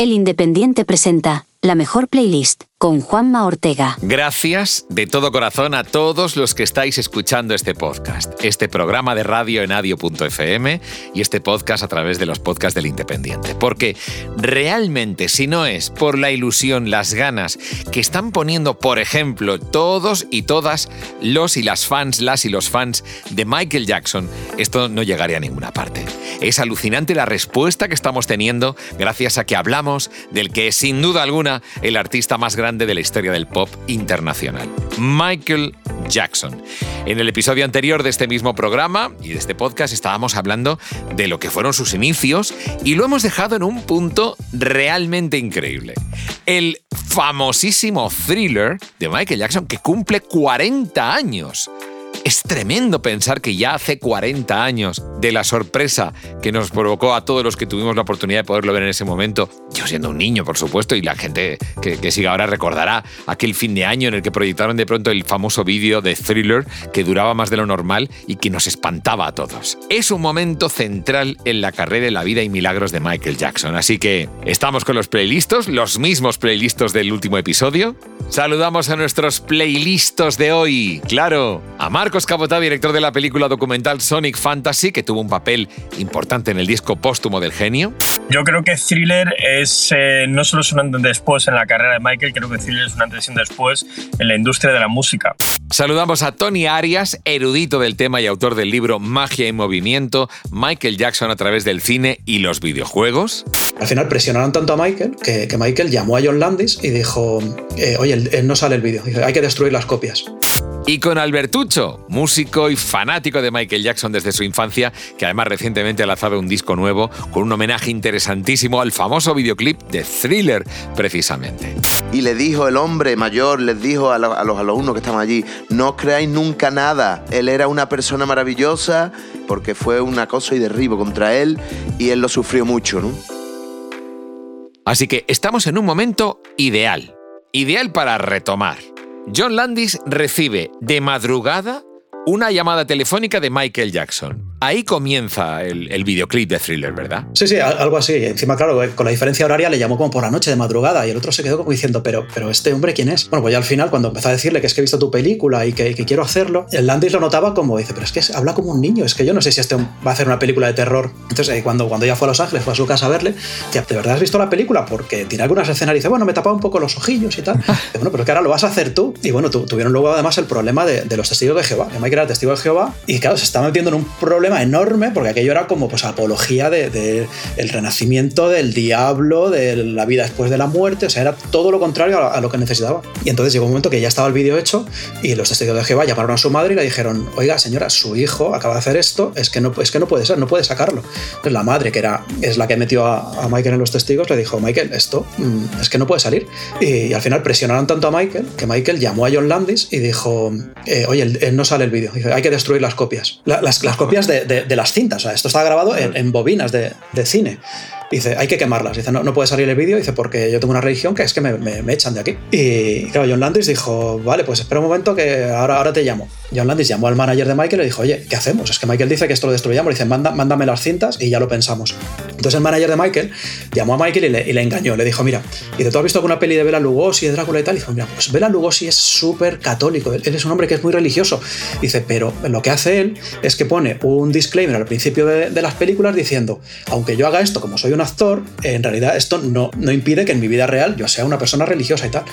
El Independiente presenta la mejor playlist con Juanma Ortega. Gracias de todo corazón a todos los que estáis escuchando este podcast, este programa de radio en adio.fm y este podcast a través de los podcasts del Independiente. Porque realmente, si no es por la ilusión, las ganas que están poniendo, por ejemplo, todos y todas los y las fans, las y los fans de Michael Jackson, esto no llegaría a ninguna parte. Es alucinante la respuesta que estamos teniendo gracias a que hablamos del que es sin duda alguna el artista más grande de la historia del pop internacional, Michael Jackson. En el episodio anterior de este mismo programa y de este podcast estábamos hablando de lo que fueron sus inicios y lo hemos dejado en un punto realmente increíble. El famosísimo thriller de Michael Jackson que cumple 40 años. Es tremendo pensar que ya hace 40 años de la sorpresa que nos provocó a todos los que tuvimos la oportunidad de poderlo ver en ese momento, yo siendo un niño, por supuesto, y la gente que, siga ahora recordará aquel fin de año en el que proyectaron de pronto el famoso vídeo de Thriller que duraba más de lo normal y que nos espantaba a todos. Es un momento central en la carrera, la vida y milagros de Michael Jackson. Así que estamos con los playlistos, los mismos playlistos del último episodio. Saludamos a nuestros playlistos de hoy. Claro, a Marcos Cabotá, director de la película documental Sonic Fantasy, que tuvo un papel importante en el disco póstumo del genio. Yo creo que Thriller es eh, no solo es un antes y después en la carrera de Michael, creo que Thriller es un antes y un después en la industria de la música. Saludamos a Tony Arias, erudito del tema y autor del libro Magia y Movimiento, Michael Jackson a través del cine y los videojuegos. Al final presionaron tanto a Michael que, que Michael llamó a John Landis y dijo, eh, oye, él no sale el vídeo, hay que destruir las copias. Y con Albertucho, músico y fanático de Michael Jackson desde su infancia, que además recientemente ha lanzado un disco nuevo con un homenaje interesantísimo al famoso videoclip de Thriller, precisamente. Y le dijo el hombre mayor, les dijo a, los, a los alumnos que estaban allí, no creáis nunca nada, él era una persona maravillosa porque fue un acoso y derribo contra él y él lo sufrió mucho, ¿no? Así que estamos en un momento ideal, ideal para retomar. John Landis recibe de madrugada una llamada telefónica de Michael Jackson. Ahí comienza el, el, videoclip de Thriller, ¿verdad? Sí, sí, algo así. Encima, claro, con la diferencia horaria le llamó como por la noche de madrugada y el otro se quedó como diciendo, pero, pero ¿este hombre quién es? Bueno, pues ya al final, cuando empezó a decirle que es que he visto tu película y que, que quiero hacerlo, el Landis lo notaba como, dice, pero es que habla como un niño, es que yo no sé si este va a hacer una película de terror. Entonces, eh, cuando, cuando ya fue a Los Ángeles, fue a su casa a verle, decía, ¿de verdad has visto la película? Porque tiene algunas escenas y dice, bueno, me tapaba un poco los ojillos y tal. Y bueno, pero que ahora lo vas a hacer tú. Y bueno, tu, tuvieron luego además el problema de, de los testigos de Jehová, que Michael era testigo de Jehová y claro, se está metiendo en un problema enorme porque aquello era como pues apología del de, el renacimiento del diablo, de la vida después de la muerte, o sea, era todo lo contrario a, lo que necesitaba. Y entonces llegó un momento que ya estaba el vídeo hecho y los testigos de Jehová llamaron a su madre y le dijeron, oiga señora, su hijo acaba de hacer esto, es que no, es que no puede ser, no puede sacarlo. Entonces la madre, que era, es la que metió a, Michael en los testigos, le dijo, Michael, esto mmm, es que no puede salir. Y, al final presionaron tanto a Michael que Michael llamó a John Landis y dijo, eh, oye, él, no sale el vídeo, hay que destruir las copias. La, las, las, copias de, de, de, las cintas, o sea, esto está grabado en, en bobinas de, de cine. Dice, hay que quemarlas. Dice, no, no puede salir el vídeo. Dice, porque yo tengo una religión que es que me, me, echan de aquí. Y claro, John Landis dijo, vale, pues espera un momento que ahora, ahora te llamo. John Landis llamó al manager de Michael y le dijo, oye, ¿qué hacemos? Es que Michael dice que esto lo destruyamos. Dice, Manda, mándame las cintas y ya lo pensamos. Entonces el manager de Michael llamó a Michael y le, y le engañó. Le dijo, mira, y ¿tú has visto alguna peli de Bela Lugosi, de Drácula y tal? Y dijo, mira, pues Bela Lugosi es súper católico. Él, él, es un hombre que es muy religioso. Dice, pero lo que hace él es que pone un disclaimer al principio de, de las películas diciendo, aunque yo haga esto como soy un actor, en realidad esto no, no impide que en mi vida real yo sea una persona religiosa y tal.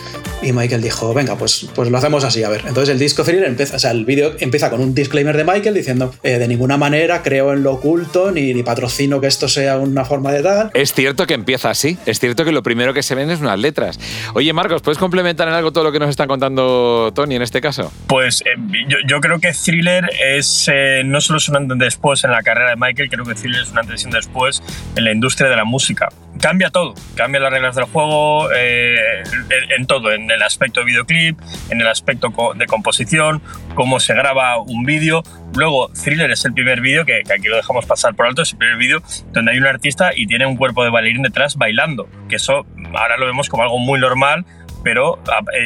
Y Michael dijo, venga, pues, pues lo hacemos así, a ver. Entonces el disco thriller empieza, o sea, el vídeo empieza con un disclaimer de Michael diciendo, eh, de ninguna manera creo en lo oculto, ni, ni, patrocino que esto sea una forma de tal. Es cierto que empieza así, es cierto que lo primero que se ven es unas letras. Oye, Marcos, ¿puedes complementar en algo todo lo que nos está contando Tony en este caso? Pues eh, yo, yo, creo que Thriller es, eh, no solo es un antes después en la carrera de Michael, creo que Thriller es un antes y un después en la industria de la música cambia todo, cambia las reglas del juego eh, en, todo, en el aspecto de videoclip, en el aspecto de composición, cómo se graba un vídeo. Luego, Thriller es el primer vídeo, que, que, aquí lo dejamos pasar por alto, es el primer vídeo donde hay un artista y tiene un cuerpo de bailarín detrás bailando, que eso ahora lo vemos como algo muy normal, pero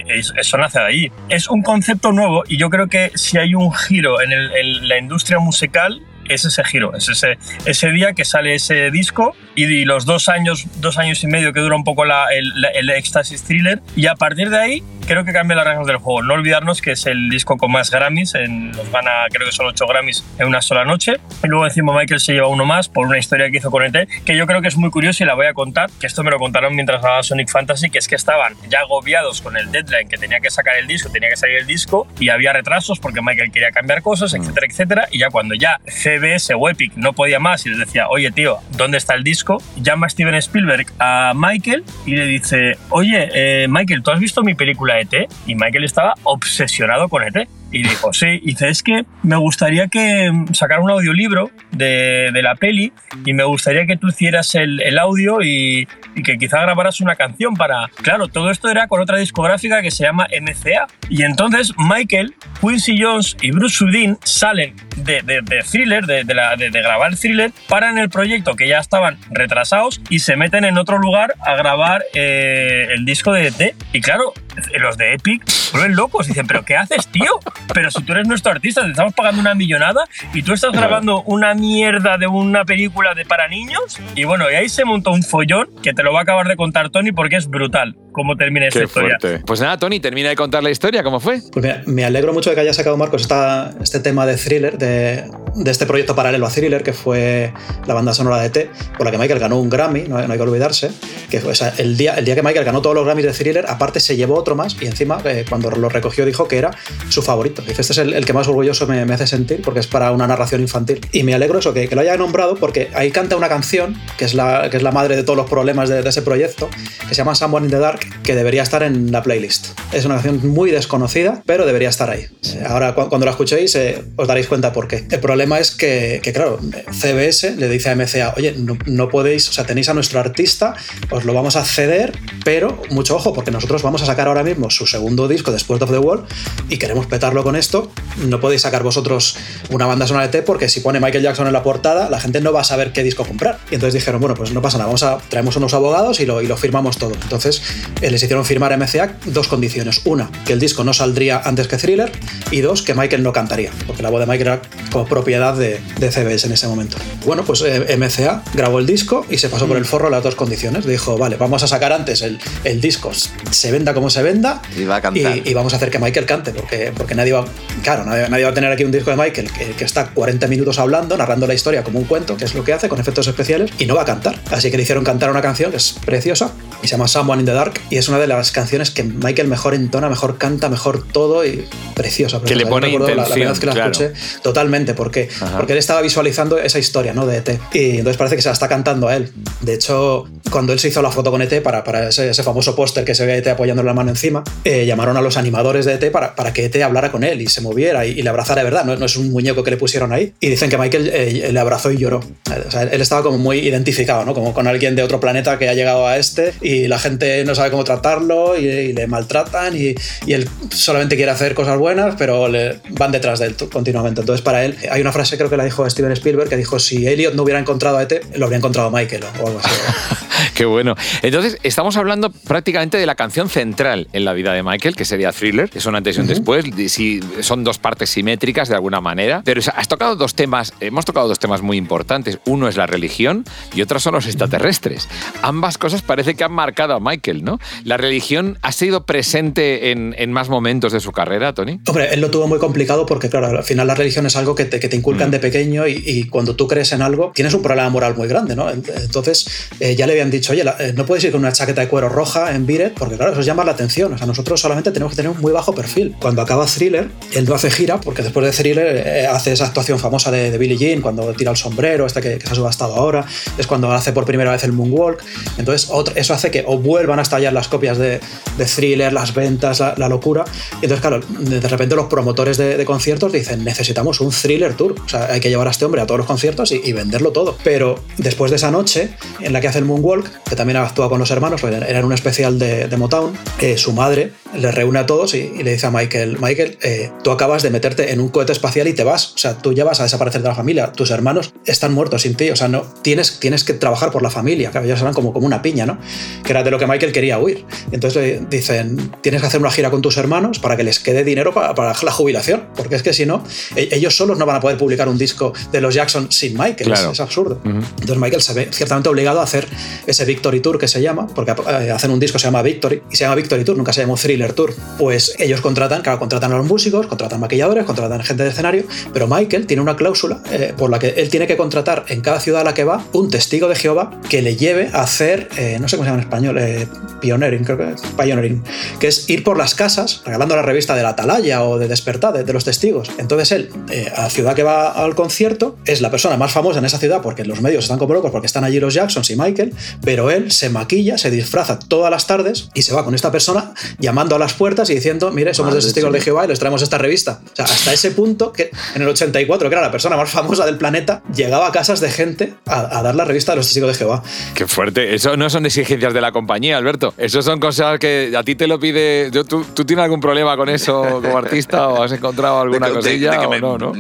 eso nace de ahí. Es un concepto nuevo y yo creo que si hay un giro en la industria musical es ese giro, es ese, ese día que sale ese disco y, los dos años, dos años y medio que dura un poco la, el, el éxtasis thriller y a partir de ahí creo que cambia las reglas del juego. No olvidarnos que es el disco con más Grammys, en, nos gana creo que son 8 Grammys en una sola noche. Y luego encima Michael se lleva uno más por una historia que hizo con ET, que yo creo que es muy curioso y la voy a contar, que esto me lo contaron mientras jugaba Sonic Fantasy, que es que estaban ya agobiados con el deadline, que tenía que sacar el disco, tenía que salir el disco, y había retrasos porque Michael quería cambiar cosas, etcétera, etcétera, y ya cuando ya CBS o no podía más y les decía, oye tío, ¿dónde está el disco? Llama Steven Spielberg a Michael y le dice, oye, eh, Michael, ¿tú has visto mi película ET? Y Michael estaba obsesionado con ET. Y dijo, sí, y es que me gustaría que sacara un audiolibro de, de, la peli y me gustaría que tú hicieras el, audio y, y, que quizá grabaras una canción para... Claro, todo esto era con otra discográfica que se llama MCA. Y entonces Michael, Quincy Jones y Bruce Sudin salen de, de, de Thriller, de, la, de, grabar Thriller, paran el proyecto que ya estaban retrasados y se meten en otro lugar a grabar eh, el disco de ET. Y claro, los de Epic vuelven locos. Dicen, ¿pero qué haces, tío? Pero si tú eres nuestro artista, te estamos pagando una millonada y tú estás grabando una mierda de una película de para niños. Y bueno, y ahí se montó un follón que te lo va a acabar de contar Tony porque es brutal cómo termina esta historia. Pues nada, Tony, termina de contar la historia, ¿cómo fue? Pues mira, me alegro mucho de que haya sacado Marcos esta, este tema de thriller, de, de, este proyecto paralelo a thriller, que fue la banda sonora de T, por la que Michael ganó un Grammy, no, hay que olvidarse. Que el, día, el día que Michael ganó todos los Grammys de thriller, aparte se llevó otro más y encima, eh, cuando lo recogió, dijo que era su favorito. Dice, este es el, que más orgulloso me, me, hace sentir porque es para una narración infantil. Y me alegro eso, que, que, lo haya nombrado porque ahí canta una canción, que es la, que es la madre de todos los problemas de, de ese proyecto, que se llama Someone in the Dark, que debería estar en la playlist. Es una canción muy desconocida, pero debería estar ahí. Ahora, cuando la escuchéis, eh, os daréis cuenta por qué. El problema es que, que claro, CBS le dice a MCA, oye, no, no, podéis, o sea, tenéis a nuestro artista, os lo vamos a ceder, pero mucho ojo, porque nosotros vamos a sacar ahora mismo su segundo disco, Después of the Wall, y queremos petarlo con esto. No podéis sacar vosotros una banda sonora de T, porque si pone Michael Jackson en la portada, la gente no va a saber qué disco comprar. Y entonces dijeron, bueno, pues no pasa nada, vamos a traemos unos abogados y lo, y lo firmamos todo. Entonces les hicieron firmar a MCA dos condiciones. Una, que el disco no saldría antes que Thriller, y dos, que Michael no cantaría, porque la voz de Michael era como propiedad de, de CBS en ese momento. Bueno, pues eh, MCA grabó el disco y se pasó por el forro las dos condiciones. Dijo, vale, vamos a sacar antes el, el disco, se venda como se venda, y, va a cantar. y, y vamos a hacer que Michael cante, porque, porque nadie va, claro, nadie, nadie, va a tener aquí un disco de Michael que, que, está 40 minutos hablando, narrando la historia como un cuento, que es lo que hace con efectos especiales, y no va a cantar. Así que le hicieron cantar una canción que es preciosa y se llama Someone in the Dark, y es una de las canciones que Michael mejor entona, mejor canta, mejor todo, y preciosa. Que le pone intención, la, la que la claro. escuché, totalmente, porque, porque él estaba visualizando esa historia ¿no? de ET, y entonces parece que se la está cantando a él. De hecho, cuando él se hizo la foto con ET para, para ese, ese famoso póster que se ve a ET apoyándole la mano encima, eh, llamaron a los animadores de ET para, para que ET hablara con él y se moviera y, y le abrazara de verdad. No, no, es un muñeco que le pusieron ahí. Y dicen que Michael eh, le abrazó y lloró. O sea, él estaba como muy identificado, ¿no? Como con alguien de otro planeta que ha llegado a este y la gente no sabe cómo tratarlo y, y le maltratan y, y, él solamente quiere hacer cosas buenas, pero le van detrás de él continuamente. Entonces, para él, hay una frase, creo que la dijo Steven Spielberg, que dijo: si Elliot no hubiera encontrado a ET, lo habría encontrado a Michael o algo así. Qué bueno. Entonces, estamos hablando prácticamente de la canción central en la vida de Michael, que sería Thriller, que son antes y un uh -huh. después. Si son dos partes simétricas de alguna manera. Pero has tocado dos temas, hemos tocado dos temas muy importantes. Uno es la religión y otro son los extraterrestres. Ambas cosas parece que han marcado a Michael, ¿no? La religión ha sido presente en, en más momentos de su carrera, Tony. Hombre, él lo tuvo muy complicado porque, claro, al final la religión es algo que te, que te inculcan mm. de pequeño y, y, cuando tú crees en algo, tienes un problema moral muy grande, ¿no? Entonces, eh, ya le habían dicho, oye, la, eh, no puedes ir con una chaqueta de cuero roja en Biret porque, claro, eso llama la atención. O sea, nosotros solamente tenemos que tener un muy bajo perfil. Cuando acaba Thriller, él no hace gira porque después de Thriller eh, hace esa actuación famosa de, de Billie Jean cuando tira el sombrero, este que, que, se ha subastado ahora, es cuando hace por primera vez el Moonwalk. Entonces, otro, eso hace que o vuelvan a las copias de, de Thriller, las ventas, la, la, locura. Y entonces, claro, de repente los promotores de, de, conciertos dicen, necesitamos un Thriller Tour. O sea, hay que llevar a este hombre a todos los conciertos y, y venderlo todo. Pero después de esa noche en la que hace el Moonwalk, que también actúa con los hermanos, era un especial de, de Motown, eh, su madre le reúne a todos y, le dice a Michael, Michael, eh, tú acabas de meterte en un cohete espacial y te vas, o sea, tú ya vas a desaparecer de la familia, tus hermanos están muertos sin ti, o sea, no, tienes, tienes que trabajar por la familia, claro, ellos eran como, como una piña, ¿no? Que era de lo que Michael quería huir. Entonces le dicen, tienes que hacer una gira con tus hermanos para que les quede dinero para, para la jubilación, porque es que si no, e, ellos solos no van a poder publicar un disco de los Jackson sin Michael, es, absurdo. Entonces Michael se ve ciertamente obligado a hacer ese Victory Tour que se llama, porque eh, hacen un disco que se llama Victory, y se llama Victory Tour, nunca se llamó Thriller Tour. Pues ellos contratan, claro, contratan a los músicos, contratan maquilladores, contratan gente de escenario, pero Michael tiene una cláusula eh, por la que él tiene que contratar en cada ciudad a la que va un testigo de Jehová que le lleve a hacer, eh, no sé cómo se llama en español, eh, pioneering, creo que es pioneering, que es ir por las casas regalando la revista de la Atalaya o de Despertar de, los testigos. Entonces él, a la ciudad que va al concierto, es la persona más famosa en esa ciudad porque los medios están como locos porque están allí los Jacksons y Michael, pero él se maquilla, se disfraza todas las tardes y se va con esta persona llamando a las puertas y diciendo, mire, somos los testigos de Jehová y les traemos esta revista. O sea, hasta ese punto que en el 84, que era la persona más famosa del planeta, llegaba a casas de gente a, dar la revista de los testigos de Jehová. Qué fuerte. Eso no son exigencias de la compañía, Alberto. Eso son cosas que a ti te lo pide. ¿Tú, tú tienes algún problema con eso como artista o has encontrado alguna cosilla o no, no?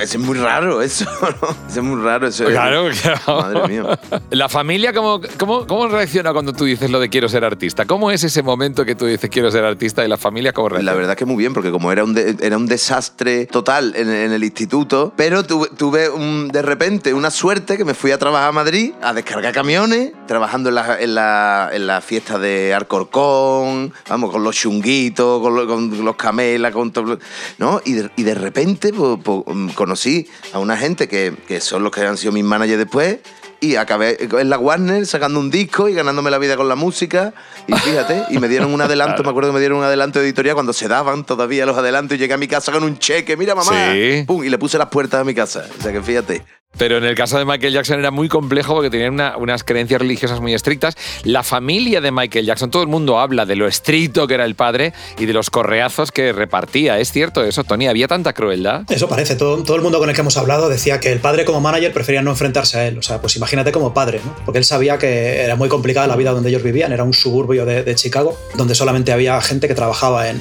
Es muy raro eso, ¿no? Es muy raro eso. Claro, claro. Madre mía. La familia, ¿cómo, cómo, ¿cómo reacciona cuando tú dices lo de quiero ser artista? ¿Cómo es ese momento que tú dices quiero ser artista y la familia cómo reacciona? La verdad que muy bien, porque como era un, era un desastre total en, el instituto, pero tuve, tuve un, de repente una suerte que me fui a trabajar a Madrid a descargar camiones, trabajando en la, en la, en la fiesta de Arcorcón, vamos, con los chunguitos, con, los camelas, con todo, ¿no? Y de, y de repente pues, pues, conocí a una gente que, que son los que han sido mis managers después y acabé en la Warner sacando un disco y ganándome la vida con la música. Y fíjate, y me dieron un adelanto, me acuerdo que me dieron un adelanto de editorial cuando se daban todavía los adelantos y llegué a mi casa con un cheque, mira mamá, pum, y le puse las puertas a mi casa. O sea que fíjate. Pero en el caso de Michael Jackson era muy complejo porque tenían unas creencias religiosas muy estrictas. La familia de Michael Jackson, todo el mundo habla de lo estricto que era el padre y de los correazos que repartía. ¿Es cierto eso, Tony? ¿Había tanta crueldad? Eso parece. Todo, todo el mundo con el que hemos hablado decía que el padre como manager prefería no enfrentarse a él. O sea, pues imagínate como padre, ¿no? Porque él sabía que era muy complicada la vida donde ellos vivían. Era un suburbio de, Chicago donde solamente había gente que trabajaba en...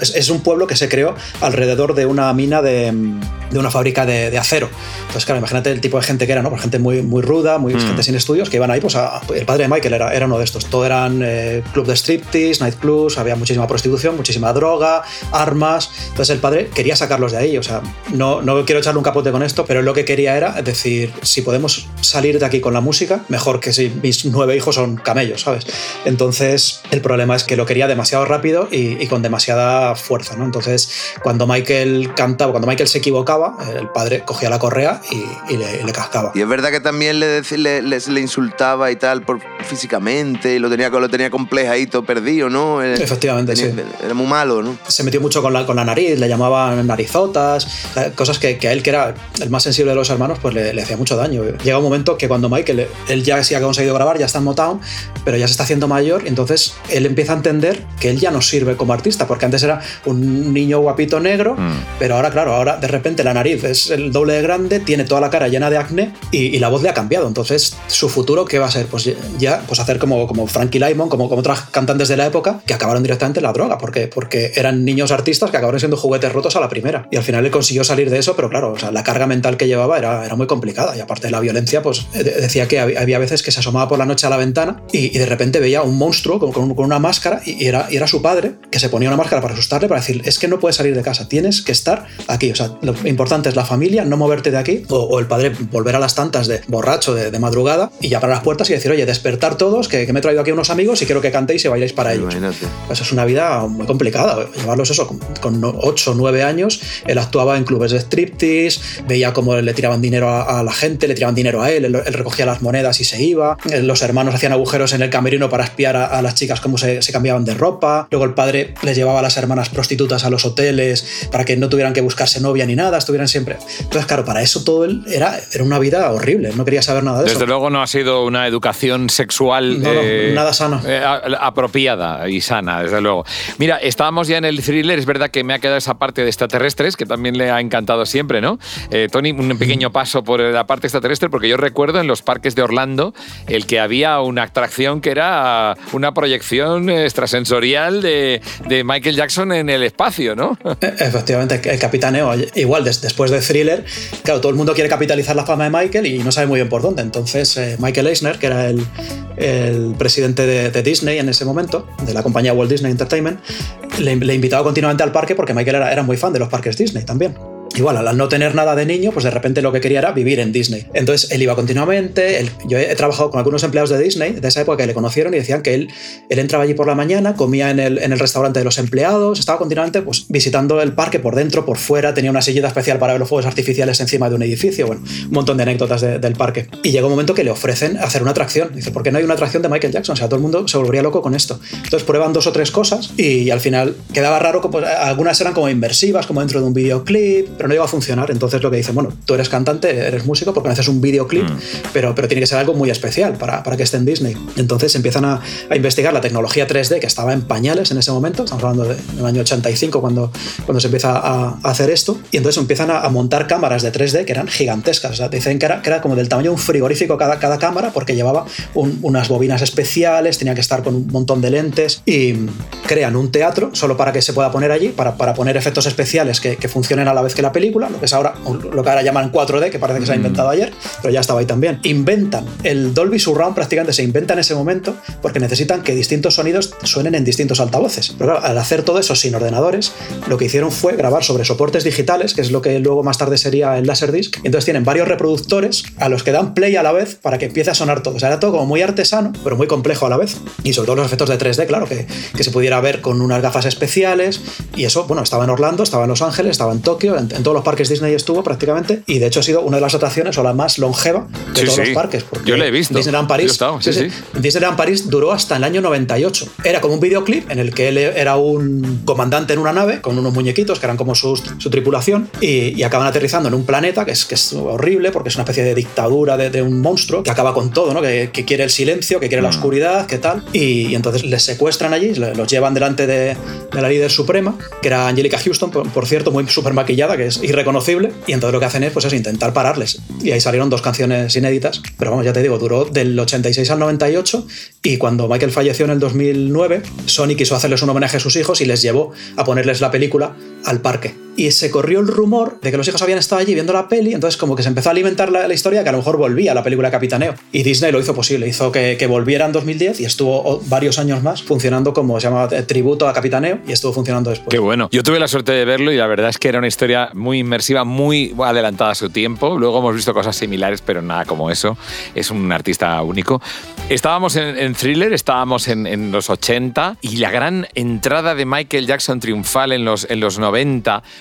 es, un pueblo que se creó alrededor de una mina de, de una fábrica de, de acero. Entonces, claro, imagínate el tipo de gente que era, ¿no? Pues gente muy, muy ruda, muy mm. gente sin estudios, que iban ahí, pues el padre de Michael era, era uno de estos. Todo eran eh, club de striptease, nightclubs, había muchísima prostitución, muchísima droga, armas. Entonces el padre quería sacarlos de ahí. O sea, no, no quiero echarle un capote con esto, pero lo que quería era decir, si podemos salir de aquí con la música, mejor que si mis nueve hijos son camellos, ¿sabes? Entonces el problema es que lo quería demasiado rápido y, con demasiada fuerza, ¿no? Entonces cuando Michael cantaba, cuando Michael se equivocaba, el padre cogía la correa y, y le, le, cascaba. Y es verdad que también le, le, le, insultaba y tal por, físicamente, y lo tenía, lo tenía complejadito, perdido, ¿no? Efectivamente, sí. Era muy malo, ¿no? Se metió mucho con la, con la nariz, le llamaban narizotas, cosas que, que, a él, que era el más sensible de los hermanos, pues le, hacía mucho daño. Llega un momento que cuando Michael, él ya sí ha conseguido grabar, ya está en Motown, pero ya se está haciendo mayor, y entonces él empieza a entender que él ya no sirve como artista, porque antes era un niño guapito negro, mm. pero ahora, claro, ahora de repente la nariz es el doble de grande, tiene toda la cara llena de acné y, la voz le ha cambiado. Entonces, su futuro, ¿qué va a ser? Pues ya, pues hacer como, como Frankie Lymon, como, como otras cantantes de la época, que acabaron directamente en la droga, porque, porque eran niños artistas que acabaron siendo juguetes rotos a la primera. Y al final él consiguió salir de eso, pero claro, o sea, la carga mental que llevaba era, era muy complicada. Y aparte de la violencia, pues decía que había veces que se asomaba por la noche a la ventana y, de repente veía un monstruo con, con, una máscara y era, y era su padre que se ponía una máscara para asustarle, para decir, es que no puedes salir de casa, tienes que estar aquí. O sea, lo importante es la familia, no moverte de aquí, o, o el padre volver a las tantas de borracho de, madrugada y ya para las puertas y decir, oye, despertar todos, que, me he traído aquí unos amigos y quiero que cantéis y bailáis para ellos. Eso es una vida muy complicada. Llevarlos eso, con, 8 o 9 años, él actuaba en clubes de striptease, veía cómo le tiraban dinero a, la gente, le tiraban dinero a él, él, recogía las monedas y se iba. Eh, los hermanos hacían agujeros en el camerino para espiar a, las chicas cómo se, se, cambiaban de ropa. Luego el padre les llevaba a las hermanas prostitutas a los hoteles para que no tuvieran que buscarse novia ni nada, estuvieran siempre. Entonces, claro, para eso todo él era, era una vida horrible, no quería saber nada de Desde eso. Desde luego no ha sido una educación sexual no, no, eh, nada sana. Eh, apropiada y sana, desde luego. Mira, estábamos ya en el thriller, es verdad que me ha quedado esa parte de extraterrestres, que también le ha encantado siempre, ¿no? Eh, Tony, un pequeño paso por la parte extraterrestre, porque yo recuerdo en los parques de Orlando el que había una atracción que era una proyección extrasensorial de, de Michael Jackson en el espacio, ¿no? E, efectivamente, el capitaneo. Igual, después de thriller, claro, todo el mundo quiere capitalizar la fama de Michael y no sabe muy bien por dónde. Entonces, eh, Michael Eisner, que era el, el presidente de, Disney en ese momento, de la compañía Walt Disney Entertainment, le, le invitaba continuamente al parque porque Michael era, era muy fan de los parques Disney también. Igual, al no tener nada de niño, pues de repente lo que quería era vivir en Disney. Entonces él iba continuamente. Yo he trabajado con algunos empleados de Disney de esa época que le conocieron y decían que él, entraba allí por la mañana, comía en el, restaurante de los empleados, estaba continuamente pues, visitando el parque por dentro, por fuera, tenía una sillita especial para ver los fuegos artificiales encima de un edificio. Bueno, un montón de anécdotas de, del parque. Y llegó un momento que le ofrecen hacer una atracción. Dice, ¿por qué no hay una atracción de Michael Jackson? O sea, todo el mundo se volvería loco con esto. Entonces prueban dos o tres cosas y, al final quedaba raro, pues, algunas eran como inmersivas, como dentro de un videoclip, pero no iba a funcionar. Entonces lo que dicen, bueno, tú eres cantante, eres músico, porque no haces un videoclip, mm. pero, pero tiene que ser algo muy especial para, para que esté en Disney. Entonces empiezan a, a, investigar la tecnología 3D que estaba en pañales en ese momento, estamos hablando del año 85 cuando, cuando se empieza a, a hacer esto, y entonces empiezan a, a, montar cámaras de 3D que eran gigantescas. O sea, dicen que era, que era como del tamaño de un frigorífico cada, cada cámara porque llevaba un, unas bobinas especiales, tenía que estar con un montón de lentes y crean un teatro solo para que se pueda poner allí, para, para poner efectos especiales que, que funcionen a la vez que la película, lo que es ahora lo que ahora llaman 4D, que parece que se ha inventado ayer, pero ya estaba ahí también. Inventan el Dolby Surround, prácticamente se inventa en ese momento, porque necesitan que distintos sonidos suenen en distintos altavoces. Pero claro, al hacer todo eso sin ordenadores, lo que hicieron fue grabar sobre soportes digitales, que es lo que luego más tarde sería el Laserdisc. Entonces tienen varios reproductores a los que dan play a la vez para que empiece a sonar todo. O sea, era todo como muy artesano, pero muy complejo a la vez. Y sobre todo los efectos de 3D, claro, que, que se pudiera ver con unas gafas especiales. Y eso, bueno, estaba en Orlando, estaba en Los Ángeles, estaba en Tokio, en, en todos los parques Disney estuvo prácticamente y de hecho ha sido una de las atracciones o la más longeva de sí, todos sí. los parques. Yo la he visto. Disneyland París, estado, sí, Disneyland París duró hasta el año 98. Era como un videoclip en el que él era un comandante en una nave con unos muñequitos que eran como su, su tripulación y, y, acaban aterrizando en un planeta que es, que es horrible porque es una especie de dictadura de, de un monstruo que acaba con todo, ¿no? que, que, quiere el silencio, que quiere Mm. la oscuridad, que tal. Y, y, entonces les secuestran allí, los llevan delante de, de la líder suprema, que era Angelica Houston, por, por cierto, muy súper maquillada, que irreconocible. Y entonces lo que hacen es, pues, es intentar pararles. Y ahí salieron dos canciones inéditas. Pero vamos, ya te digo, duró del 86 al 98. Y cuando Michael falleció en el 2009, Sony quiso hacerles un homenaje a sus hijos y les llevó a ponerles la película al parque. Y se corrió el rumor de que los hijos habían estado allí viendo la peli, entonces como que se empezó a alimentar la, la historia que a lo mejor volvía la película Capitaneo. Y Disney lo hizo posible, hizo que, que, volviera en 2010 y estuvo varios años más funcionando como se llama tributo a Capitaneo y estuvo funcionando después. Qué bueno. Yo tuve la suerte de verlo y la verdad es que era una historia muy inmersiva, muy adelantada a su tiempo. Luego hemos visto cosas similares, pero nada como eso. Es un artista único. Estábamos en, en Thriller, estábamos en, en, los 80 y la gran entrada de Michael Jackson triunfal en los, en los 90.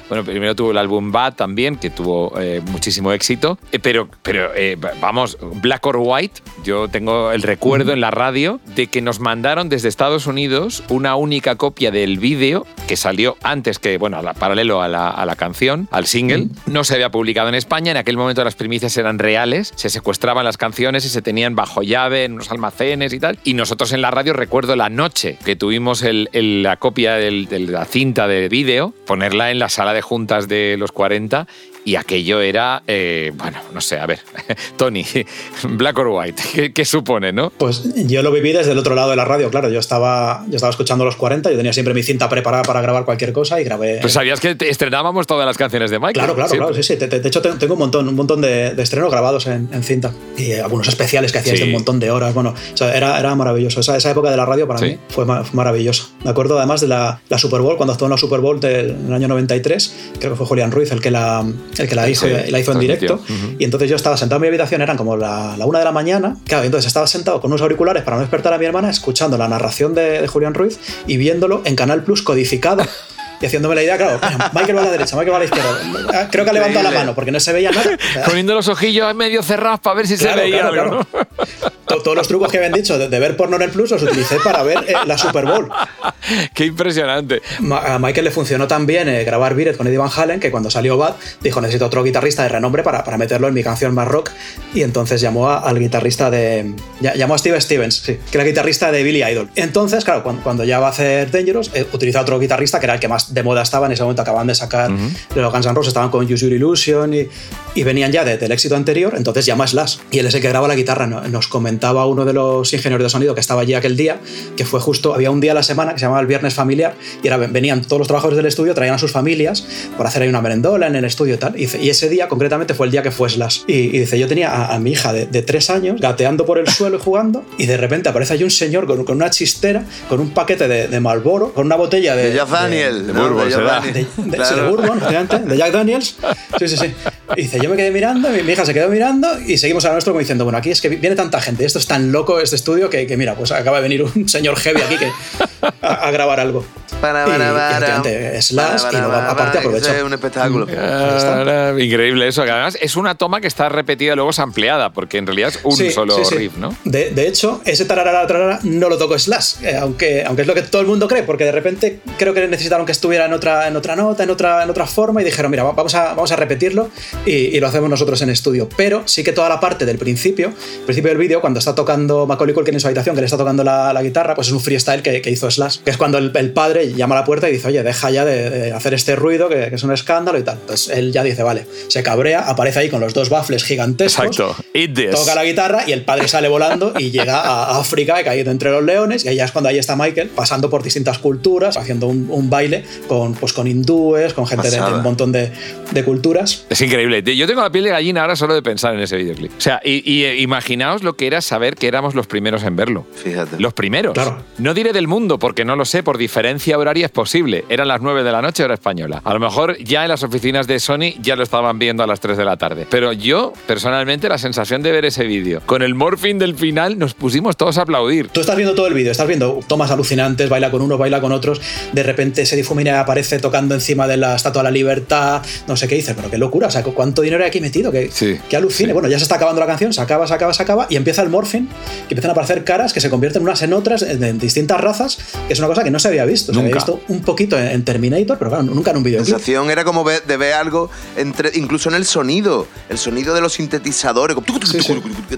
Bueno, primero tuvo el álbum Bad también, que tuvo eh, muchísimo éxito. Eh, pero, pero eh, vamos, Black or White, yo tengo el recuerdo en la radio de que nos mandaron desde Estados Unidos una única copia del vídeo que salió antes que, bueno, a la, paralelo a la, a la, canción, al single. No se había publicado en España. En aquel momento las primicias eran reales. Se secuestraban las canciones y se tenían bajo llave en unos almacenes y tal. Y nosotros en la radio recuerdo la noche que tuvimos el, el, la copia del, de la cinta de vídeo, ponerla en la sala de juntas de los 40 y aquello era, eh, bueno, no sé, a ver, Tony, Black or White, ¿qué, ¿qué, supone, no? Pues yo lo viví desde el otro lado de la radio, claro, yo estaba, yo estaba escuchando los 40, yo tenía siempre mi cinta preparada para grabar cualquier cosa y grabé... Pues sabías que estrenábamos todas las canciones de Michael. Claro, claro, claro, sí, sí, de, hecho tengo un montón, un montón de, de estrenos grabados en, en, cinta y algunos especiales que hacías sí. de un montón de horas, bueno, o sea, era, era maravilloso, esa, esa época de la radio para sí. mí fue maravillosa. Me acuerdo además de la, la Super Bowl, cuando actuó en la Super Bowl del año 93, creo que fue Julián Ruiz el que la, el que la hizo, sí, la hizo en directo. Uh -huh. Y entonces yo estaba sentado en mi habitación, eran como la, la, una de la mañana. Claro, entonces estaba sentado con unos auriculares para no despertar a mi hermana, escuchando la narración de, de Julián Ruiz y viéndolo en Canal Plus codificado. Y haciéndome la idea, claro, Michael va a la derecha, Michael va a la izquierda. Creo que ha levantado la mano porque no se veía nada. Poniendo los ojillos medio cerrados para ver si se veía algo. Todos los trucos que habían dicho de, ver porno en el Plus los utilicé para ver eh, la Super Bowl. Qué impresionante. a Michael le funcionó también eh, grabar Beat con Eddie Van Halen, que cuando salió Bad dijo necesito otro guitarrista de renombre para, para meterlo en mi canción más rock. Y entonces llamó al guitarrista de. Llamó a Steve Stevens, sí, que era guitarrista de Billy Idol. Entonces, claro, cuando, ya va a hacer Dangerous, eh, utiliza otro guitarrista que era el que más de moda estaba en ese momento. Acaban de sacar de los Guns N' Roses, estaban con Use Your Illusion y, y venían ya del éxito anterior. Entonces llama a Slash. Y él es el que graba la guitarra. Nos comentaba uno de los ingenieros de sonido que estaba allí aquel día, que fue justo, había un día a la semana que se llamaba el Viernes Familiar y era, venían todos los trabajadores del estudio, traían a sus familias por hacer ahí una merendola en el estudio y tal. Y, ese día, concretamente, fue el día que fue Slash. Y, dice, yo tenía a, mi hija de, tres años gateando por el suelo y jugando, y de repente aparece ahí un señor con, con una chistera, con un paquete de, de Marlboro, con una botella de. De Jack Daniels. De, Bourbon, de, Bourbon, de Jack Daniels. Sí, sí, sí. Y dice, yo me quedé mirando, mi, hija se quedó mirando y seguimos a nuestro como diciendo, bueno, aquí es que viene tanta gente, esto es tan loco este estudio que, que mira, pues acaba de venir un señor heavy aquí que, a, grabar algo. Para, para, y, Slash y luego aparte aprovecho. Es un espectáculo. increíble eso, que además es una toma que está repetida luego es ampliada, porque en realidad es un solo riff, ¿no? De, de, hecho, ese tararara, tararara no lo tocó Slash, eh, aunque, aunque es lo que todo el mundo cree, porque de repente creo que necesitaron que estuviera en otra, en otra nota, en otra, en otra forma, y dijeron, mira, vamos a, vamos a repetirlo y, lo hacemos nosotros en estudio. Pero sí que toda la parte del principio, principio del vídeo, cuando está tocando Macaulay Culkin en su habitación, que le está tocando la, la guitarra, pues es un freestyle que, que hizo Slash, que es cuando el, padre llama a la puerta y dice, oye, deja ya de, hacer este ruido, que, es un escándalo y tal. Entonces él ya dice, vale, se cabrea, aparece ahí con los dos baffles gigantescos, Exacto. toca la guitarra y el padre sale volando y llega a África, caído entre los leones, y ahí es cuando ahí está Michael, pasando por distintas culturas, haciendo un, baile con, pues, con hindúes, con gente de, un montón de, culturas. Es increíble. Yo tengo la piel de gallina ahora solo de pensar en ese videoclip. O sea, y, eh, imaginaos lo que era saber que éramos los primeros en verlo. Fíjate. Los primeros. Claro. No diré del mundo, porque no lo sé, por diferencia horaria es posible. Eran las 9 de la noche, hora española. A lo mejor ya en las oficinas de Sony ya lo estaban viendo a las 3 de la tarde. Pero yo, personalmente, la sensación de ver ese vídeo, con el morphing del final, nos pusimos todos a aplaudir. Tú estás viendo todo el vídeo, estás viendo tomas alucinantes, baila con unos, baila con otros, de repente se difumina y aparece tocando encima de la Estatua de la Libertad, no sé qué dice, pero qué locura, o sea, ¿cuánto dinero hay aquí metido? Que, que alucine. Bueno, ya se está acabando la canción, se acaba, se acaba, se acaba, y empieza el morphing, que empiezan a aparecer caras que se convierten unas en otras, en, distintas razas, que es una cosa que no se había visto. Había visto un poquito en Terminator, pero claro, nunca en un video. La sensación era como de ver algo, entre, incluso en el sonido, el sonido de los sintetizadores,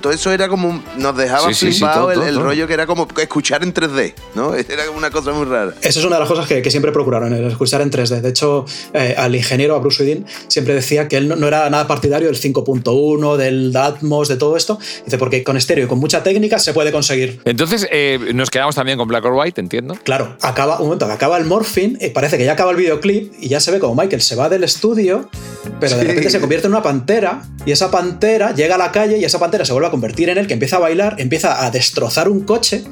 todo eso era como, nos dejaba flipado el, rollo que era como escuchar en 3D, ¿no? Era una cosa muy rara. Eso es una de las cosas que, siempre procuraron, el escuchar en 3D. De hecho, eh, al ingeniero, a Bruce Widin, siempre decía que él no, era nada partidario del 5.1, del Atmos, de todo esto. Dice, porque con estéreo y con mucha técnica se puede conseguir. Entonces, eh, nos quedamos también con Black or White, entiendo. Claro, acaba, un momento, acaba el morphing, y parece que ya acaba el videoclip y ya se ve como Michael se va del estudio, pero de repente se convierte en una pantera y esa pantera llega a la calle y esa pantera se vuelve a convertir en él, que empieza a bailar, empieza a destrozar un coche,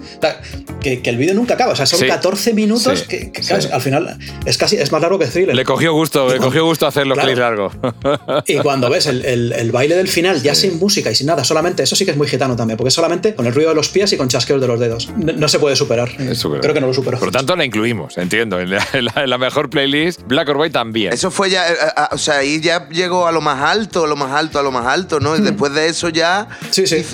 que, el vídeo nunca acaba, o sea, son 14 minutos que, al final es casi es más largo que Thriller. Le cogió gusto, le cogió gusto hacerlo claro, largo. y cuando ves el, baile del final, ya sin música y sin nada, solamente, eso sí que es muy gitano también, porque solamente con el ruido de los pies y con chasqueos de los dedos. No, se puede superar. Creo que no lo superó. Por lo tanto, la incluimos, entiendo, en la, mejor playlist, Black or White también. Eso fue ya, eh, eh, o sea, ahí ya llegó a lo más alto, a lo más alto, a lo más alto, ¿no? Y hmm. después de eso ya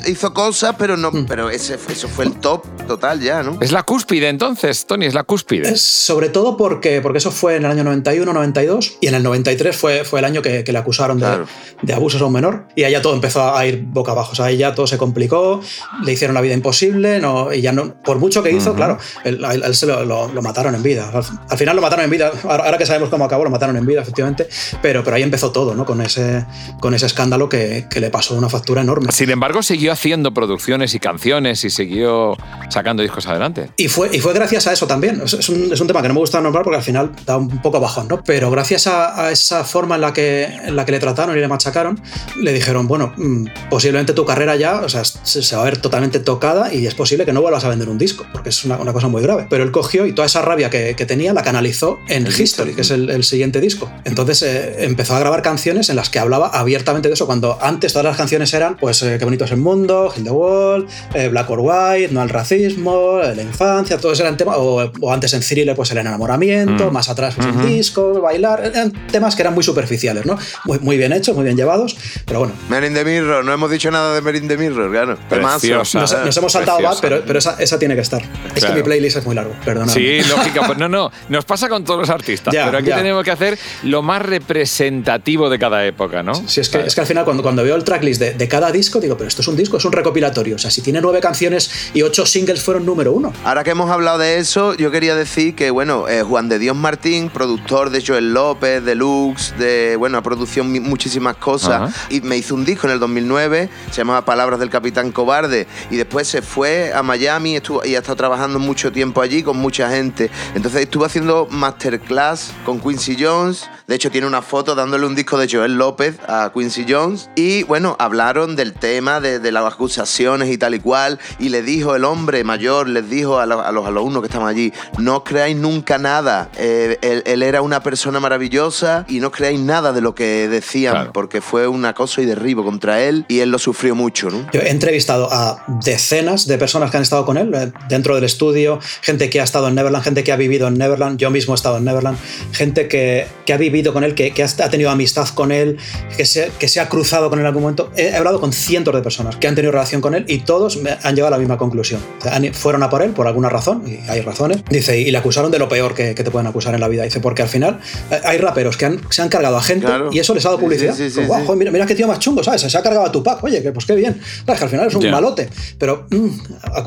Hizo, cosas, pero no, hmm. pero ese, eso fue el top total ya, ¿no? Es la cúspide entonces, Tony, es la cúspide. sobre todo porque, porque eso fue en el año 91, 92 y en el 93 fue, fue el año que, le acusaron de, de, abusos a un menor y ahí ya todo empezó a ir boca abajo, o sea, ahí ya todo se complicó, le hicieron la vida imposible no, y ya no, por mucho que hizo, claro, él, él se lo, lo, mataron en vida. Al, final lo mataron en vida, ahora, que sabemos cómo acabó, lo mataron en vida, efectivamente, pero, pero ahí empezó todo, ¿no? Con ese, con ese escándalo que, que le pasó una factura enorme. Sin embargo, siguió haciendo producciones y canciones y siguió sacando discos adelante. Y fue, y fue gracias a eso también. Es un, es un tema que no me gusta nombrar porque al final da un poco bajón, ¿no? Pero gracias a, esa forma en la, que, en la que le trataron y le machacaron, le dijeron, bueno, mm, posiblemente tu carrera ya o sea, se va a ver totalmente tocada y es posible que no vuelvas a vender un disco, porque es una, una cosa muy grave. Pero él cogió y toda esa rabia que, que tenía la canalizó en History, que es el, el, siguiente disco. Entonces eh, empezó a grabar canciones en las que hablaba abiertamente de eso, cuando antes todas las canciones eran, pues, eh, qué bonito es el mundo, Hill the Wall, eh, Black or White, no al racismo romanticismo, la infancia, todos eran temas, o, o antes en Thriller, pues el enamoramiento, Mm. más atrás pues Ujú. el disco, bailar, eran temas que eran muy superficiales, ¿no? Muy, muy bien hechos, muy bien llevados, pero bueno. Merin the Mirror, no hemos dicho nada de Merin the Mirror, claro. Preciosa. Nos, nos hemos saltado. Bad, pero, pero esa, esa tiene que estar. Es que mi playlist es muy largo, perdona. Sí, lógico. Pues no, no. Nos pasa con todos los artistas. Ya, pero aquí ya. tenemos que hacer lo más representativo de cada época, ¿no? Sí, es que, es que al final cuando, cuando veo el tracklist de, de cada disco, digo, pero esto es un disco, es un recopilatorio. O sea, si tiene nueve canciones y ocho singles fueron número uno. Ahora que hemos hablado de eso, yo quería decir que, bueno, eh, Juan de Dios Martín, productor de Joel López, de Lux, de, bueno, ha producido muchísimas cosas, Ajá. y me hizo un disco en el 2009, se llamaba Palabras del Capitán Cobarde, y después se fue a Miami estuvo, y ha estado trabajando mucho tiempo allí con mucha gente. Entonces estuvo haciendo masterclass con Quincy Jones, de hecho tiene una foto dándole un disco de Joel López a Quincy Jones, y bueno, hablaron del tema, de, de las acusaciones y tal y cual, y le dijo el hombre mayor, les dijo a, los- a los alumnos que estaban allí, no creáis nunca nada, Eh, él, él era una persona maravillosa y no creáis nada de lo que decían, Claro. porque fue un acoso y derribo contra él y él lo sufrió mucho, ¿no? Yo he entrevistado a decenas de personas que han estado con él eh, dentro del estudio, gente que ha estado en Neverland, gente que ha vivido en Neverland, yo mismo he estado en Neverland, gente que, que ha vivido con él, que, que ha tenido amistad con él, que se, que se ha cruzado con él en algún momento. He, he hablado con cientos de personas que han tenido relación con él y todos me han llegado a la misma conclusión. O sea, han- fueron a por él por alguna razón, y hay razones, dice, y le acusaron de lo peor que, que te pueden acusar en la vida. Dice, porque al final eh, hay raperos que han- se han cargado a gente Claro. y eso les ha dado publicidad. sí, sí, Como, sí, "Guau, sí. joder, mira, mira qué tío más chungo, ¿sabes? Se ha cargado a Tupac. Oye, que pues qué bien. Claro, que al final es un malote. Pero mm,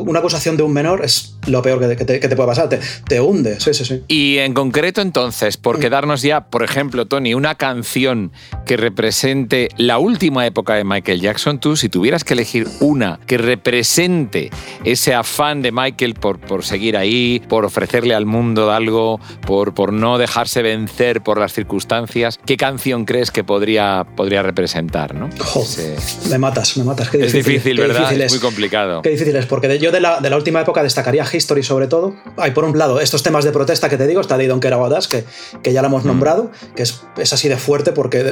una acusación de un menor es lo peor que, te, que te puede pasar. Te, te hunde, sí, sí, sí. Y en concreto, entonces, por quedarnos ya, por ejemplo, Tony, una canción que represente la última época de Michael Jackson, tú, si tuvieras que elegir una que represente ese afán de Michael por, por seguir ahí, por ofrecerle al mundo algo, por, por no dejarse vencer por las circunstancias, ¿qué canción crees que podría, podría representar? ¿no? Ese- me matas, me matas. Qué Es difícil, difícil, qué ¿verdad? difícil es muy complicado. Qué difícil es, porque yo de la, de la última época destacaría History sobre todo. Hay por un lado estos temas de protesta que te digo, está de Don't Care About Us, que, que ya Mm. hemos nombrado, que es, es así de fuerte porque,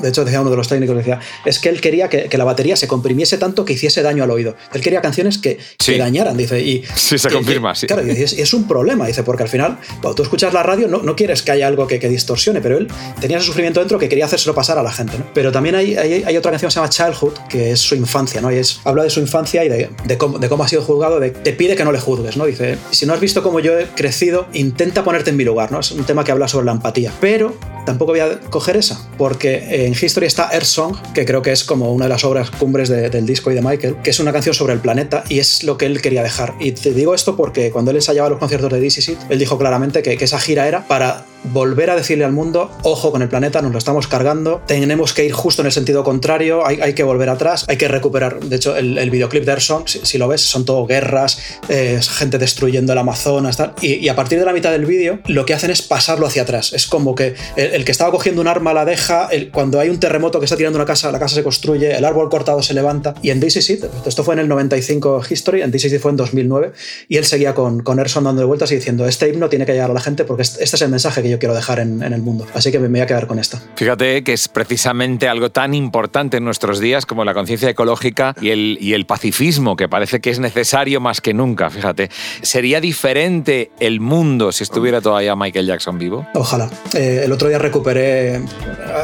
de, hecho decía uno de los técnicos, decía, es que él quería que, que la batería se comprimiese tanto que hiciese daño al oído. Él quería canciones que, Sí. que dañaran, dice. Y, Sí, se y- confirma, y- sí. Claro, y es, un problema, dice, porque al final, cuando tú escuchas la radio, no, no quieres que haya algo que, que distorsione, pero él tenía ese sufrimiento dentro que quería hacérselo pasar a la gente. ¿no? Pero también hay, hay, hay otra canción que se llama Childhood, que es su infancia, ¿no? Y es, habla de su infancia y de, de cómo, de cómo ha sido juzgado, de, te pide que no le juzgues, ¿no? Dice, si no has visto cómo yo he crecido, intenta ponerte en mi lugar, ¿no? Es un tema que habla sobre la empatía. Pero tampoco voy a coger esa, porque en History está Earth Song, que creo que es como una de las obras cumbres de- del disco y de Michael, que es una canción sobre el planeta y es lo que él quería dejar. Y te digo esto porque cuando él ensayaba los conciertos de DC Seed, él dijo claramente que, que esa gira era para volver a decirle al mundo, ojo con el planeta, nos lo estamos cargando, tenemos que ir justo en el sentido contrario, hay, que volver atrás, hay que recuperar. De hecho, el, videoclip de Earth Song, si, lo ves, son todo guerras, eh, gente destruyendo el Amazonas, tal. Y, a partir de la mitad del vídeo, lo que hacen es pasarlo hacia atrás. Es como que el, que estaba cogiendo un arma la deja, cuando hay un terremoto que está tirando una casa, la casa se construye, el árbol cortado se levanta. Y en DC Seed, esto fue en el 95 History, en DC Seed fue en 2009, y él seguía con, con Erson dando vueltas y diciendo, este himno tiene que llegar a la gente porque este este es el mensaje que yo quiero dejar en, en el mundo. Así que me voy a quedar con esta. Fíjate que es precisamente algo tan importante en nuestros días como la conciencia ecológica y el, y el pacifismo, que parece que es necesario más que nunca, fíjate. ¿Sería diferente el mundo si estuviera todavía Michael Jackson vivo? Ojalá. Eh, el otro día recuperé,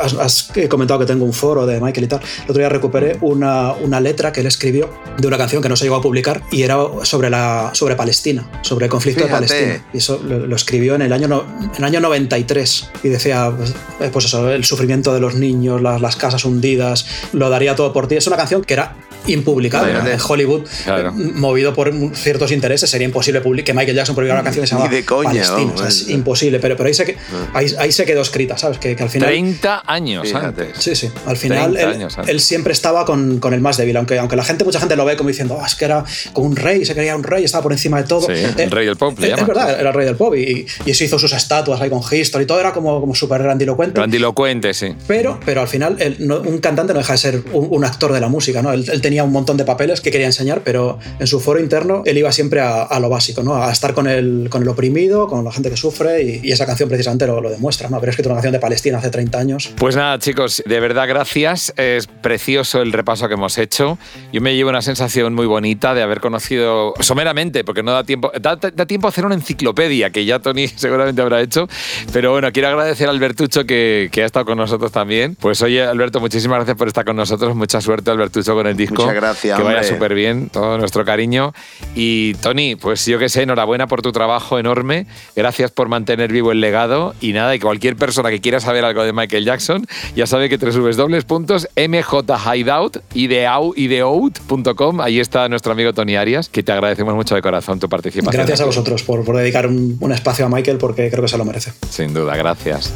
has, has comentado que tengo un foro de Michael y tal, el otro día recuperé una, una letra que él escribió de una canción que no se llegó a publicar y era sobre, la, sobre Palestina, sobre el conflicto Fíjate. de Palestina. Y eso lo, lo escribió en el, año no- en el año 93 y decía, pues, eh, pues eso, el sufrimiento de los niños, las, las casas hundidas, lo daría todo por ti. Es una canción que era impublicable. En Hollywood, Claro. eh, movido por ciertos intereses, sería imposible que Michael Jackson publicara una canción que se Ni llama de coña, Palestina. vamos, O sea, es imposible, pero, pero ahí, se, que- ahí, ahí se quedó escrita, ¿sabes? Que, que al final... 30 años antes. Sí, sí. Al final 30 él, siempre estaba con, con el más débil, aunque, aunque la gente, mucha gente lo ve como diciendo, "Ah, es que era como un rey, se creía un rey, estaba por encima de todo. Sí, el rey del pop, le eh, Es llaman. verdad, era el rey del pop y, y eso hizo sus estatuas ahí con History y todo era como, como súper grandilocuente. Grandilocuente, sí. Pero, pero al final, él no- un cantante no deja de ser un, un actor de la música, ¿no? Él, él tenía tenía un montón de papeles que quería enseñar, pero en su foro interno él iba siempre a, lo básico, ¿no? A estar con el, con el oprimido, con la gente que sufre y, esa canción precisamente lo, lo, demuestra, ¿no? Haber escrito una canción de Palestina hace 30 años. Pues nada, chicos, de verdad gracias. Es precioso el repaso que hemos hecho. Yo me llevo una sensación muy bonita de haber conocido someramente, porque no da tiempo, da, tiempo a hacer una enciclopedia que ya Tony seguramente habrá hecho, pero bueno, quiero agradecer a Albertucho que, que ha estado con nosotros también. Pues oye, Alberto, muchísimas gracias por estar con nosotros. Mucha suerte, Albertucho, con el disco. Muchas gracias. Que vaya súper bien, todo nuestro cariño. Y Tony, pues yo que sé, enhorabuena por tu trabajo enorme. Gracias por mantener vivo el legado. Y nada, y cualquier persona que quiera saber algo de Michael Jackson, ya sabe que www.mjhideout.com, ahí está nuestro amigo Tony Arias, que te agradecemos mucho de corazón tu participación. Gracias a vosotros por, por dedicar un, un espacio a Michael porque creo que se lo merece. Sin duda, gracias.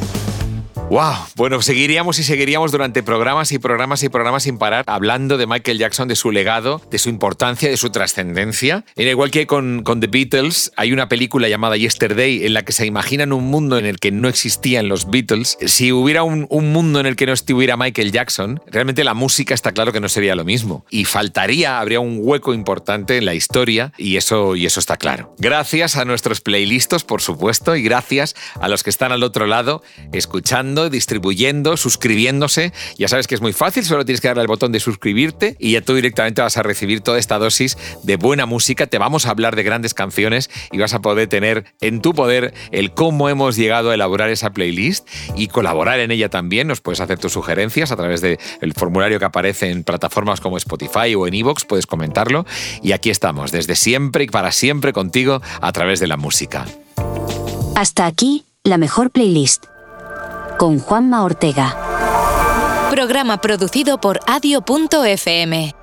Wow, bueno, seguiríamos y seguiríamos durante programas y programas y programas sin parar hablando de Michael Jackson, de su legado, de su importancia, de su trascendencia. En igual que con, The Beatles, hay una película llamada Yesterday en la que se imaginan un mundo en el que no existían los Beatles. Si hubiera un, un mundo en el que no estuviera Michael Jackson, realmente la música está claro que no sería lo mismo. Y faltaría, habría un hueco importante en la historia y eso, y eso está claro. Gracias a nuestros playlistos, por supuesto, y gracias a los que están al otro lado escuchando distribuyendo, suscribiéndose. Ya sabes que es muy fácil, solo tienes que darle al botón de suscribirte y ya tú directamente vas a recibir toda esta dosis de buena música. Te vamos a hablar de grandes canciones y vas a poder tener en tu poder el cómo hemos llegado a elaborar esa playlist y colaborar en ella también. Nos puedes hacer tus sugerencias a través del formulario que aparece en plataformas como Spotify o en Evox, puedes comentarlo. Y aquí estamos, desde siempre y para siempre contigo a través de la música. Hasta aquí, la mejor playlist con Juanma Ortega. Programa producido por adio.fm.